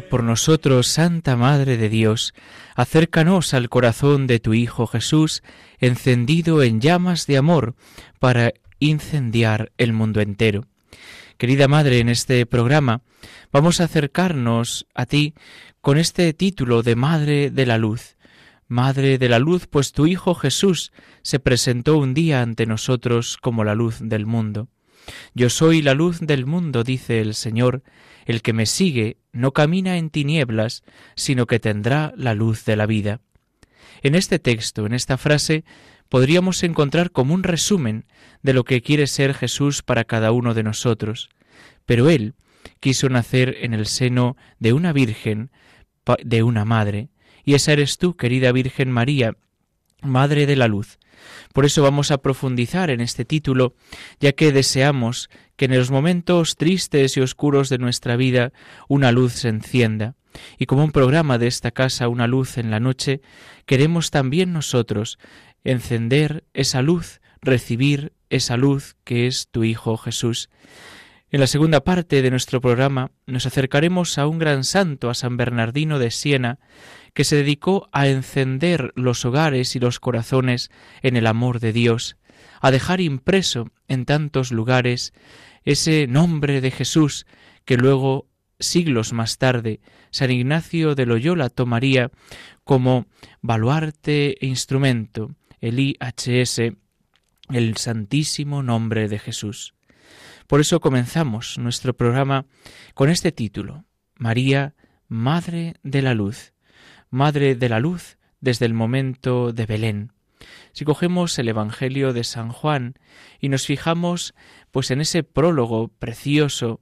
Por nosotros, Santa Madre de Dios, acércanos al corazón de tu Hijo Jesús, encendido en llamas de amor, para incendiar el mundo entero. Querida Madre, en este programa vamos a acercarnos a ti con este título de Madre de la Luz. Madre de la Luz, pues tu Hijo Jesús se presentó un día ante nosotros como la luz del mundo. Yo soy la luz del mundo, dice el Señor, el que me sigue no camina en tinieblas, sino que tendrá la luz de la vida. En este texto, en esta frase, podríamos encontrar como un resumen de lo que quiere ser Jesús para cada uno de nosotros. Pero Él quiso nacer en el seno de una Virgen, de una Madre, y esa eres tú, querida Virgen María, Madre de la Luz. Por eso vamos a profundizar en este título, ya que deseamos que en los momentos tristes y oscuros de nuestra vida una luz se encienda. Y como un programa de esta casa, una luz en la noche, queremos también nosotros encender esa luz, recibir esa luz que es tu Hijo Jesús. En la segunda parte de nuestro programa nos acercaremos a un gran santo, a San Bernardino de Siena, que se dedicó a encender los hogares y los corazones en el amor de Dios, a dejar impreso en tantos lugares ese nombre de Jesús que luego, siglos más tarde, San Ignacio de Loyola tomaría como baluarte e instrumento, el IHS, el santísimo nombre de Jesús. Por eso comenzamos nuestro programa con este título, María, Madre de la Luz, Madre de la Luz desde el momento de Belén. Si cogemos el Evangelio de San Juan y nos fijamos pues en ese prólogo precioso,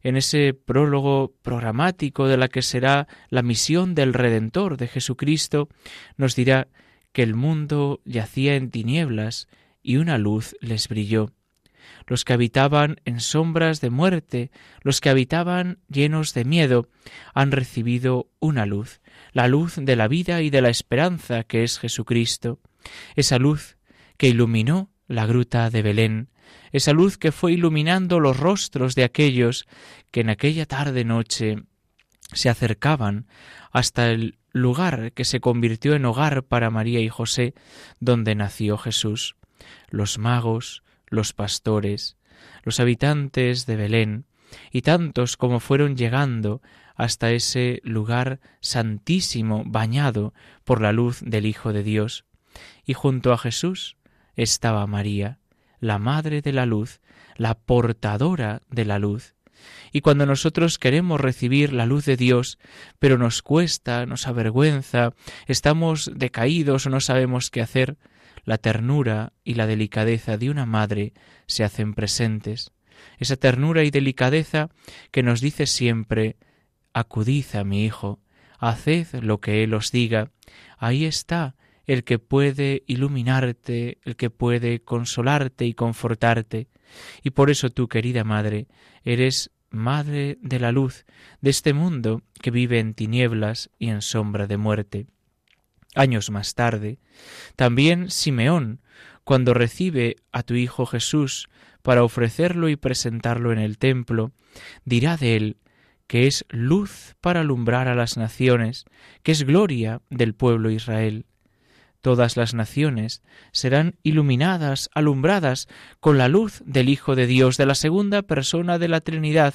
en ese prólogo programático de la que será la misión del Redentor de Jesucristo, nos dirá que el mundo yacía en tinieblas y una luz les brilló. Los que habitaban en sombras de muerte, los que habitaban llenos de miedo, han recibido una luz, la luz de la vida y de la esperanza que es Jesucristo, esa luz que iluminó la gruta de Belén, esa luz que fue iluminando los rostros de aquellos que en aquella tarde noche se acercaban hasta el lugar que se convirtió en hogar para María y José, donde nació Jesús. Los magos, los pastores, los habitantes de Belén, y tantos como fueron llegando hasta ese lugar santísimo bañado por la luz del Hijo de Dios. Y junto a Jesús estaba María, la Madre de la Luz, la portadora de la luz. Y cuando nosotros queremos recibir la luz de Dios, pero nos cuesta, nos avergüenza, estamos decaídos o no sabemos qué hacer, la ternura y la delicadeza de una madre se hacen presentes. Esa ternura y delicadeza que nos dice siempre Acudid a mi Hijo, haced lo que Él os diga. Ahí está el que puede iluminarte, el que puede consolarte y confortarte. Y por eso tú, querida Madre, eres Madre de la luz de este mundo que vive en tinieblas y en sombra de muerte. Años más tarde, también Simeón, cuando recibe a tu Hijo Jesús para ofrecerlo y presentarlo en el templo, dirá de él que es luz para alumbrar a las naciones, que es gloria del pueblo Israel. Todas las naciones serán iluminadas, alumbradas con la luz del Hijo de Dios, de la segunda persona de la Trinidad,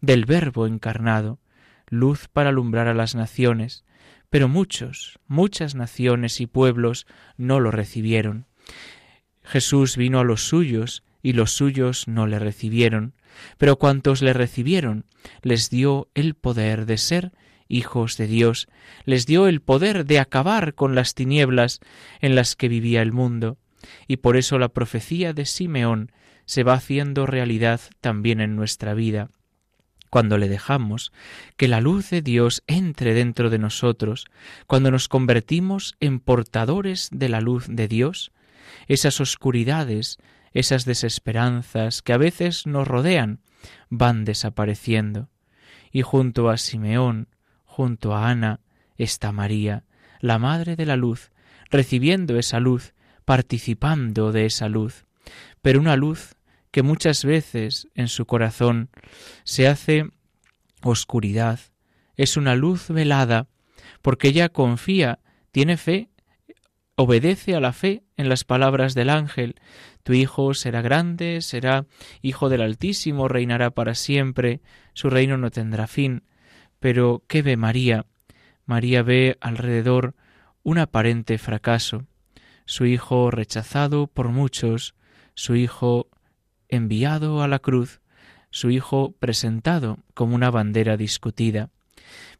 del Verbo encarnado, luz para alumbrar a las naciones. Pero muchos, muchas naciones y pueblos no lo recibieron. Jesús vino a los suyos y los suyos no le recibieron. Pero cuantos le recibieron, les dio el poder de ser hijos de Dios, les dio el poder de acabar con las tinieblas en las que vivía el mundo, y por eso la profecía de Simeón se va haciendo realidad también en nuestra vida. Cuando le dejamos que la luz de Dios entre dentro de nosotros, cuando nos convertimos en portadores de la luz de Dios, esas oscuridades, esas desesperanzas que a veces nos rodean, van desapareciendo. Y junto a Simeón, junto a Ana, está María, la Madre de la Luz, recibiendo esa luz, participando de esa luz, pero una luz que muchas veces en su corazón se hace oscuridad, es una luz velada, porque ella confía, tiene fe, obedece a la fe en las palabras del ángel, tu hijo será grande, será hijo del Altísimo, reinará para siempre, su reino no tendrá fin. Pero ¿qué ve María? María ve alrededor un aparente fracaso, su hijo rechazado por muchos, su hijo enviado a la cruz, su hijo presentado como una bandera discutida.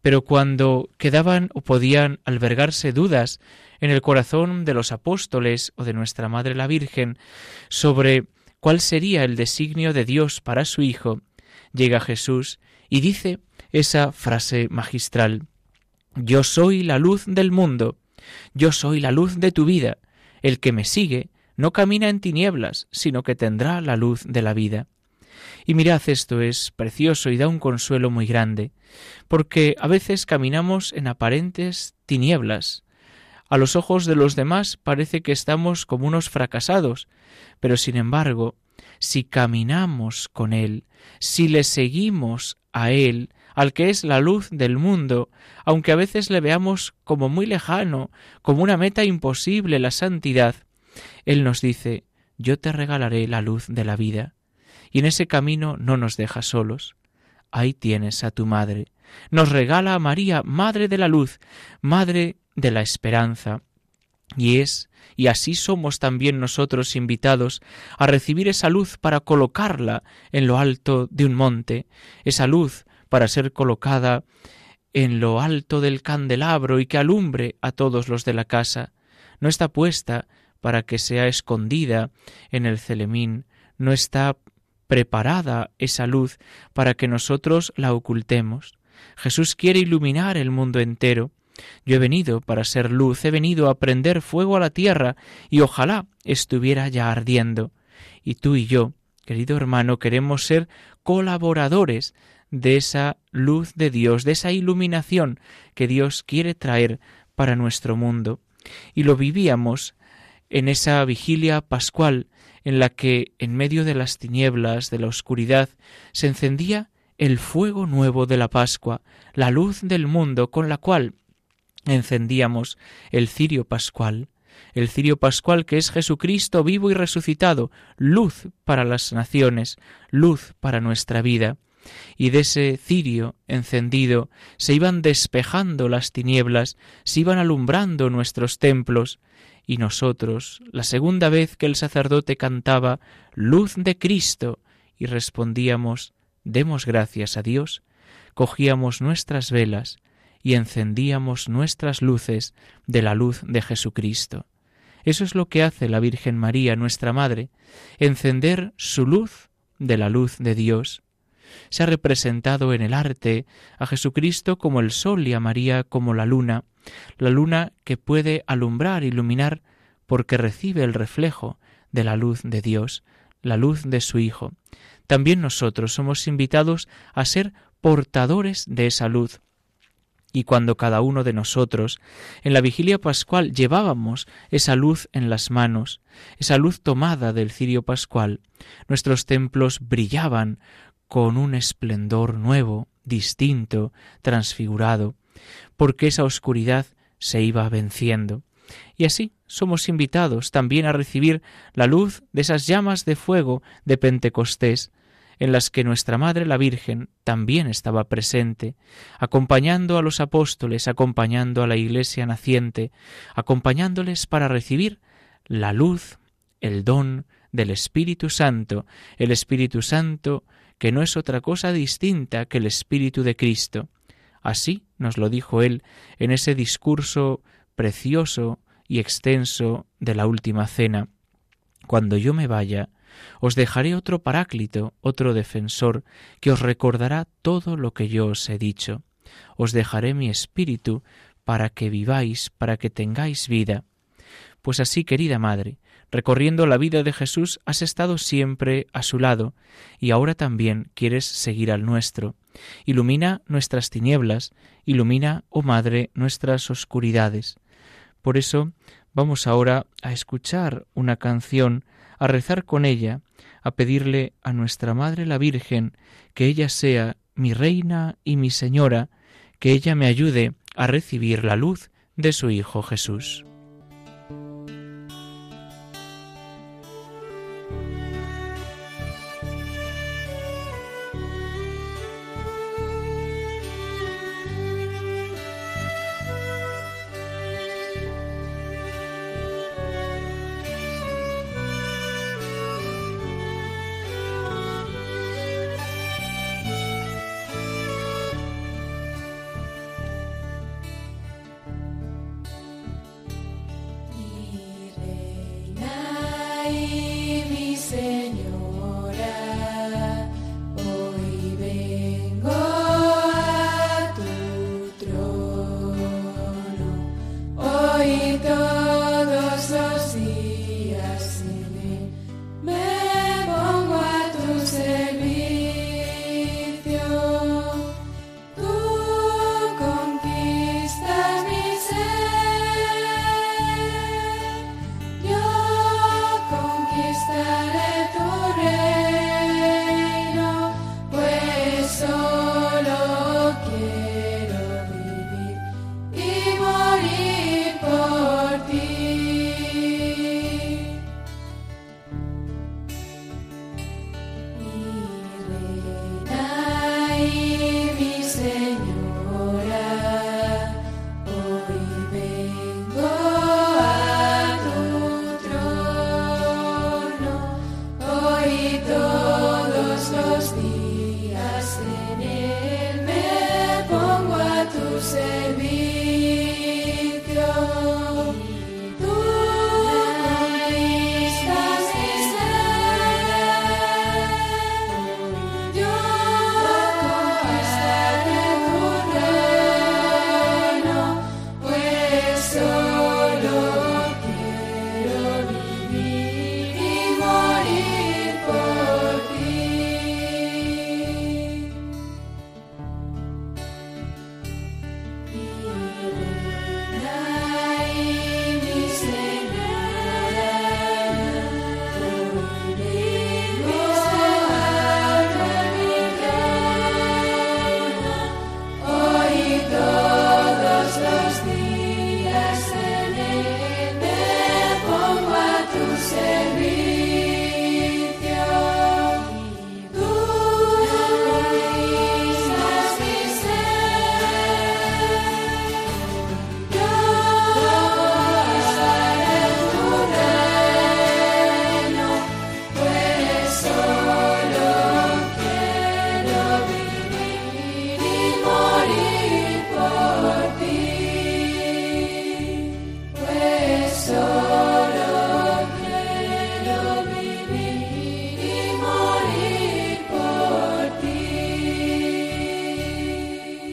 Pero cuando quedaban o podían albergarse dudas en el corazón de los apóstoles o de nuestra Madre la Virgen sobre cuál sería el designio de Dios para su Hijo, llega Jesús y dice esa frase magistral Yo soy la luz del mundo, yo soy la luz de tu vida, el que me sigue no camina en tinieblas, sino que tendrá la luz de la vida. Y mirad, esto es precioso y da un consuelo muy grande, porque a veces caminamos en aparentes tinieblas. A los ojos de los demás parece que estamos como unos fracasados, pero sin embargo, si caminamos con Él, si le seguimos a Él, al que es la luz del mundo, aunque a veces le veamos como muy lejano, como una meta imposible la santidad, él nos dice, yo te regalaré la luz de la vida, y en ese camino no nos deja solos. Ahí tienes a tu madre. Nos regala a María, Madre de la Luz, Madre de la Esperanza. Y es, y así somos también nosotros invitados a recibir esa luz para colocarla en lo alto de un monte, esa luz para ser colocada en lo alto del candelabro y que alumbre a todos los de la casa. No está puesta para que sea escondida en el celemín, no está preparada esa luz para que nosotros la ocultemos. Jesús quiere iluminar el mundo entero. Yo he venido para ser luz, he venido a prender fuego a la tierra, y ojalá estuviera ya ardiendo. Y tú y yo, querido hermano, queremos ser colaboradores de esa luz de Dios, de esa iluminación que Dios quiere traer para nuestro mundo. Y lo vivíamos en esa vigilia pascual en la que, en medio de las tinieblas, de la oscuridad, se encendía el fuego nuevo de la Pascua, la luz del mundo con la cual encendíamos el cirio pascual, el cirio pascual que es Jesucristo vivo y resucitado, luz para las naciones, luz para nuestra vida. Y de ese cirio encendido se iban despejando las tinieblas, se iban alumbrando nuestros templos, y nosotros, la segunda vez que el sacerdote cantaba Luz de Cristo, y respondíamos Demos gracias a Dios, cogíamos nuestras velas y encendíamos nuestras luces de la luz de Jesucristo. Eso es lo que hace la Virgen María, nuestra Madre, encender su luz de la luz de Dios. Se ha representado en el arte a Jesucristo como el sol y a María como la luna, la luna que puede alumbrar, iluminar, porque recibe el reflejo de la luz de Dios, la luz de su Hijo. También nosotros somos invitados a ser portadores de esa luz. Y cuando cada uno de nosotros en la vigilia pascual llevábamos esa luz en las manos, esa luz tomada del cirio pascual, nuestros templos brillaban con un esplendor nuevo, distinto, transfigurado, porque esa oscuridad se iba venciendo. Y así somos invitados también a recibir la luz de esas llamas de fuego de Pentecostés, en las que nuestra Madre la Virgen también estaba presente, acompañando a los apóstoles, acompañando a la Iglesia naciente, acompañándoles para recibir la luz, el don del Espíritu Santo, el Espíritu Santo que no es otra cosa distinta que el Espíritu de Cristo, Así nos lo dijo él en ese discurso precioso y extenso de la última cena. Cuando yo me vaya, os dejaré otro paráclito, otro defensor, que os recordará todo lo que yo os he dicho. Os dejaré mi espíritu para que viváis, para que tengáis vida. Pues así, querida Madre, recorriendo la vida de Jesús, has estado siempre a su lado, y ahora también quieres seguir al nuestro. Ilumina nuestras tinieblas, ilumina, oh Madre, nuestras oscuridades. Por eso vamos ahora a escuchar una canción, a rezar con ella, a pedirle a nuestra Madre la Virgen que ella sea mi reina y mi señora, que ella me ayude a recibir la luz de su Hijo Jesús.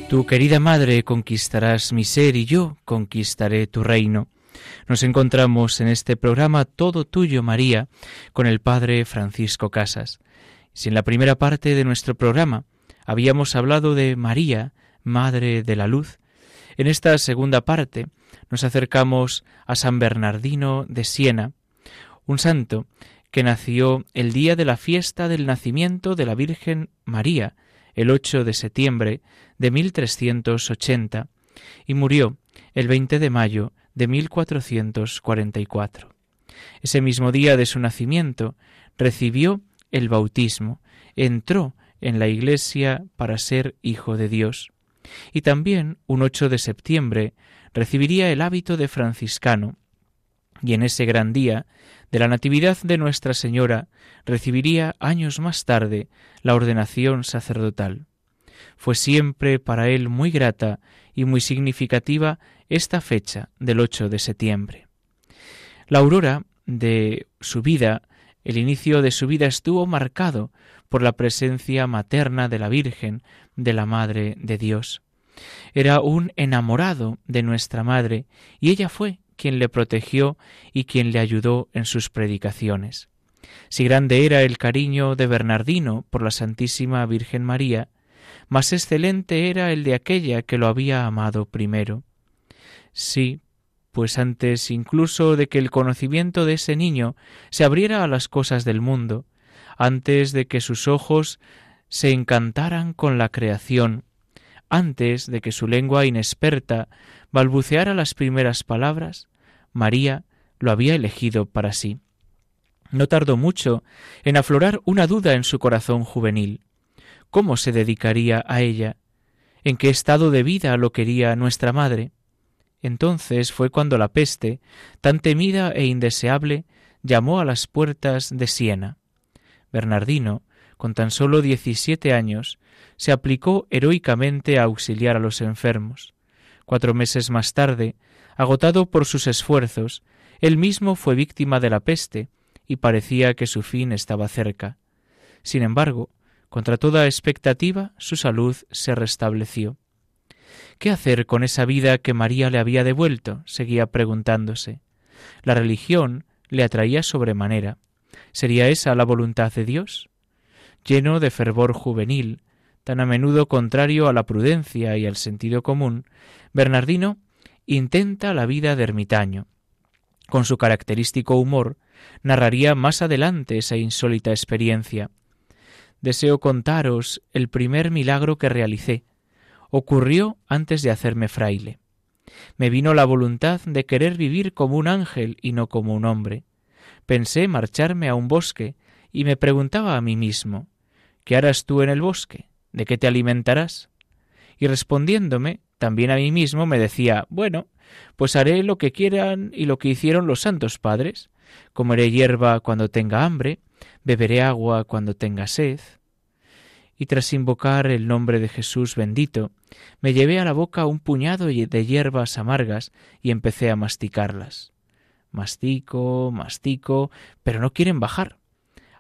Tu querida Madre conquistarás mi ser y yo conquistaré tu reino. Nos encontramos en este programa Todo Tuyo, María, con el Padre Francisco Casas. Si en la primera parte de nuestro programa habíamos hablado de María, Madre de la Luz, en esta segunda parte nos acercamos a San Bernardino de Siena, un santo que nació el día de la fiesta del nacimiento de la Virgen María, el 8 de septiembre de 1380 y murió el 20 de mayo de 1444. Ese mismo día de su nacimiento recibió el bautismo, entró en la Iglesia para ser hijo de Dios. Y también, un 8 de septiembre, recibiría el hábito de franciscano, y en ese gran día de la Natividad de Nuestra Señora recibiría años más tarde la ordenación sacerdotal. Fue siempre para él muy grata y muy significativa esta fecha del 8 de septiembre. La aurora de su vida, el inicio de su vida estuvo marcado por la presencia materna de la Virgen, de la Madre de Dios. Era un enamorado de nuestra Madre y ella fue quien le protegió y quien le ayudó en sus predicaciones. Si grande era el cariño de Bernardino por la Santísima Virgen María, más excelente era el de aquella que lo había amado primero. Sí, pues antes incluso de que el conocimiento de ese niño se abriera a las cosas del mundo, antes de que sus ojos se encantaran con la creación, antes de que su lengua inexperta balbuceara las primeras palabras, María lo había elegido para sí. No tardó mucho en aflorar una duda en su corazón juvenil. ¿Cómo se dedicaría a ella? ¿En qué estado de vida lo quería nuestra madre? Entonces fue cuando la peste, tan temida e indeseable, llamó a las puertas de Siena. Bernardino, con tan solo diecisiete años, se aplicó heroicamente a auxiliar a los enfermos. Cuatro meses más tarde, agotado por sus esfuerzos, él mismo fue víctima de la peste y parecía que su fin estaba cerca. Sin embargo, contra toda expectativa, su salud se restableció. ¿Qué hacer con esa vida que María le había devuelto? seguía preguntándose. La religión le atraía sobremanera. ¿Sería esa la voluntad de Dios? Lleno de fervor juvenil, tan a menudo contrario a la prudencia y al sentido común, Bernardino intenta la vida de ermitaño. Con su característico humor, narraría más adelante esa insólita experiencia. Deseo contaros el primer milagro que realicé. Ocurrió antes de hacerme fraile. Me vino la voluntad de querer vivir como un ángel y no como un hombre. Pensé marcharme a un bosque y me preguntaba a mí mismo ¿Qué harás tú en el bosque? ¿De qué te alimentarás? Y respondiéndome, también a mí mismo me decía Bueno, pues haré lo que quieran y lo que hicieron los santos padres. Comeré hierba cuando tenga hambre, beberé agua cuando tenga sed. Y tras invocar el nombre de Jesús bendito, me llevé a la boca un puñado de hierbas amargas y empecé a masticarlas. Mastico, mastico, pero no quieren bajar.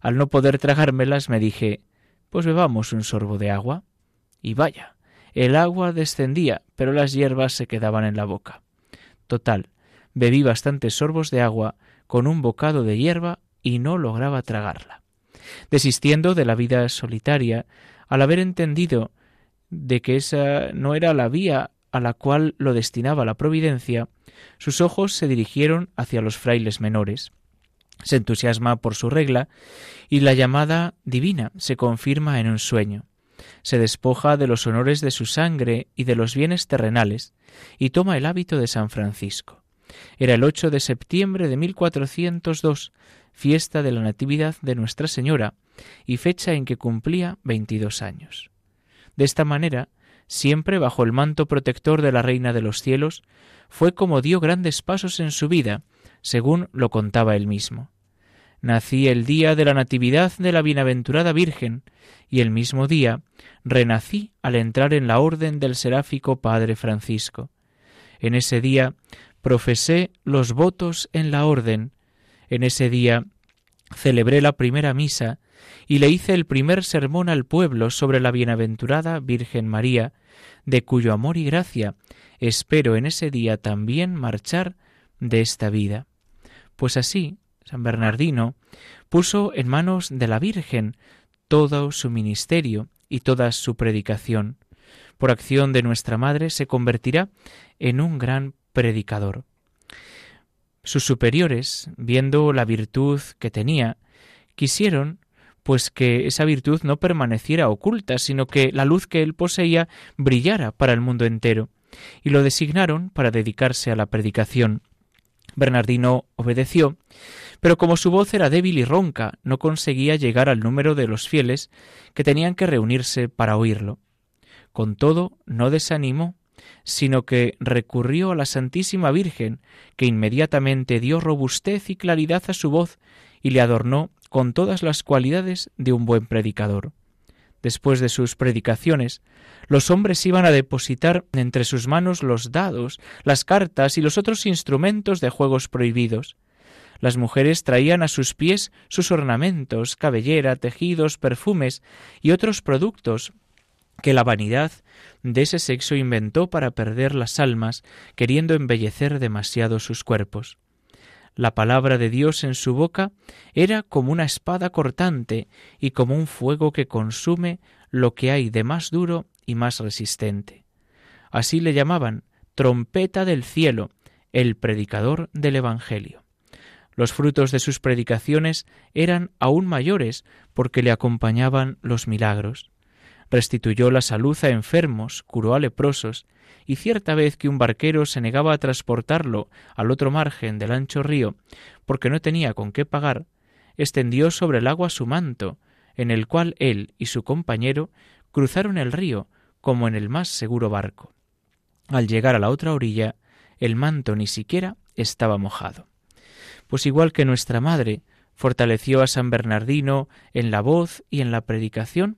Al no poder tragármelas me dije, pues bebamos un sorbo de agua. Y vaya, el agua descendía, pero las hierbas se quedaban en la boca. Total, bebí bastantes sorbos de agua con un bocado de hierba y no lograba tragarla. Desistiendo de la vida solitaria, al haber entendido de que esa no era la vía a la cual lo destinaba la providencia, sus ojos se dirigieron hacia los frailes menores. Se entusiasma por su regla y la llamada divina se confirma en un sueño. Se despoja de los honores de su sangre y de los bienes terrenales y toma el hábito de San Francisco. Era el 8 de septiembre de 1402, fiesta de la Natividad de Nuestra Señora, y fecha en que cumplía veintidós años. De esta manera, siempre bajo el manto protector de la Reina de los Cielos, fue como dio grandes pasos en su vida, según lo contaba él mismo. Nací el día de la Natividad de la Bienaventurada Virgen, y el mismo día renací al entrar en la orden del seráfico Padre Francisco. En ese día profesé los votos en la orden. En ese día celebré la primera misa y le hice el primer sermón al pueblo sobre la bienaventurada Virgen María, de cuyo amor y gracia espero en ese día también marchar de esta vida. Pues así, San Bernardino puso en manos de la Virgen todo su ministerio y toda su predicación. Por acción de nuestra Madre se convertirá en un gran predicador. Sus superiores, viendo la virtud que tenía, quisieron pues que esa virtud no permaneciera oculta, sino que la luz que él poseía brillara para el mundo entero, y lo designaron para dedicarse a la predicación. Bernardino obedeció, pero como su voz era débil y ronca, no conseguía llegar al número de los fieles que tenían que reunirse para oírlo. Con todo, no desanimó sino que recurrió a la Santísima Virgen, que inmediatamente dio robustez y claridad a su voz y le adornó con todas las cualidades de un buen predicador. Después de sus predicaciones, los hombres iban a depositar entre sus manos los dados, las cartas y los otros instrumentos de juegos prohibidos. Las mujeres traían a sus pies sus ornamentos, cabellera, tejidos, perfumes y otros productos que la vanidad de ese sexo inventó para perder las almas, queriendo embellecer demasiado sus cuerpos. La palabra de Dios en su boca era como una espada cortante y como un fuego que consume lo que hay de más duro y más resistente. Así le llamaban trompeta del cielo, el predicador del Evangelio. Los frutos de sus predicaciones eran aún mayores porque le acompañaban los milagros. Restituyó la salud a enfermos, curó a leprosos, y cierta vez que un barquero se negaba a transportarlo al otro margen del ancho río, porque no tenía con qué pagar, extendió sobre el agua su manto, en el cual él y su compañero cruzaron el río como en el más seguro barco. Al llegar a la otra orilla, el manto ni siquiera estaba mojado. Pues igual que nuestra madre fortaleció a San Bernardino en la voz y en la predicación,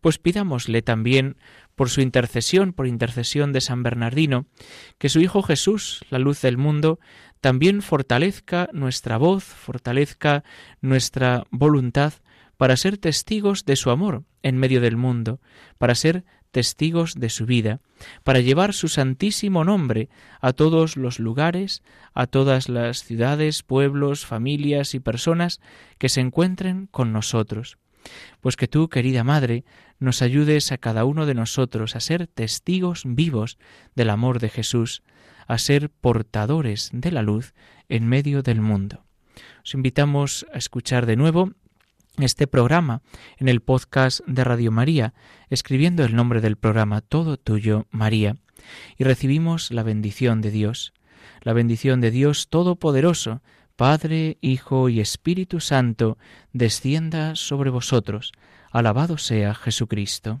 pues pidámosle también por su intercesión, por intercesión de San Bernardino, que su Hijo Jesús, la luz del mundo, también fortalezca nuestra voz, fortalezca nuestra voluntad para ser testigos de su amor en medio del mundo, para ser testigos de su vida, para llevar su santísimo nombre a todos los lugares, a todas las ciudades, pueblos, familias y personas que se encuentren con nosotros. Pues que tú, querida Madre, nos ayudes a cada uno de nosotros a ser testigos vivos del amor de Jesús, a ser portadores de la luz en medio del mundo. Os invitamos a escuchar de nuevo este programa en el podcast de Radio María, escribiendo el nombre del programa Todo Tuyo, María, y recibimos la bendición de Dios, la bendición de Dios Todopoderoso, Padre, Hijo y Espíritu Santo, descienda sobre vosotros. Alabado sea Jesucristo.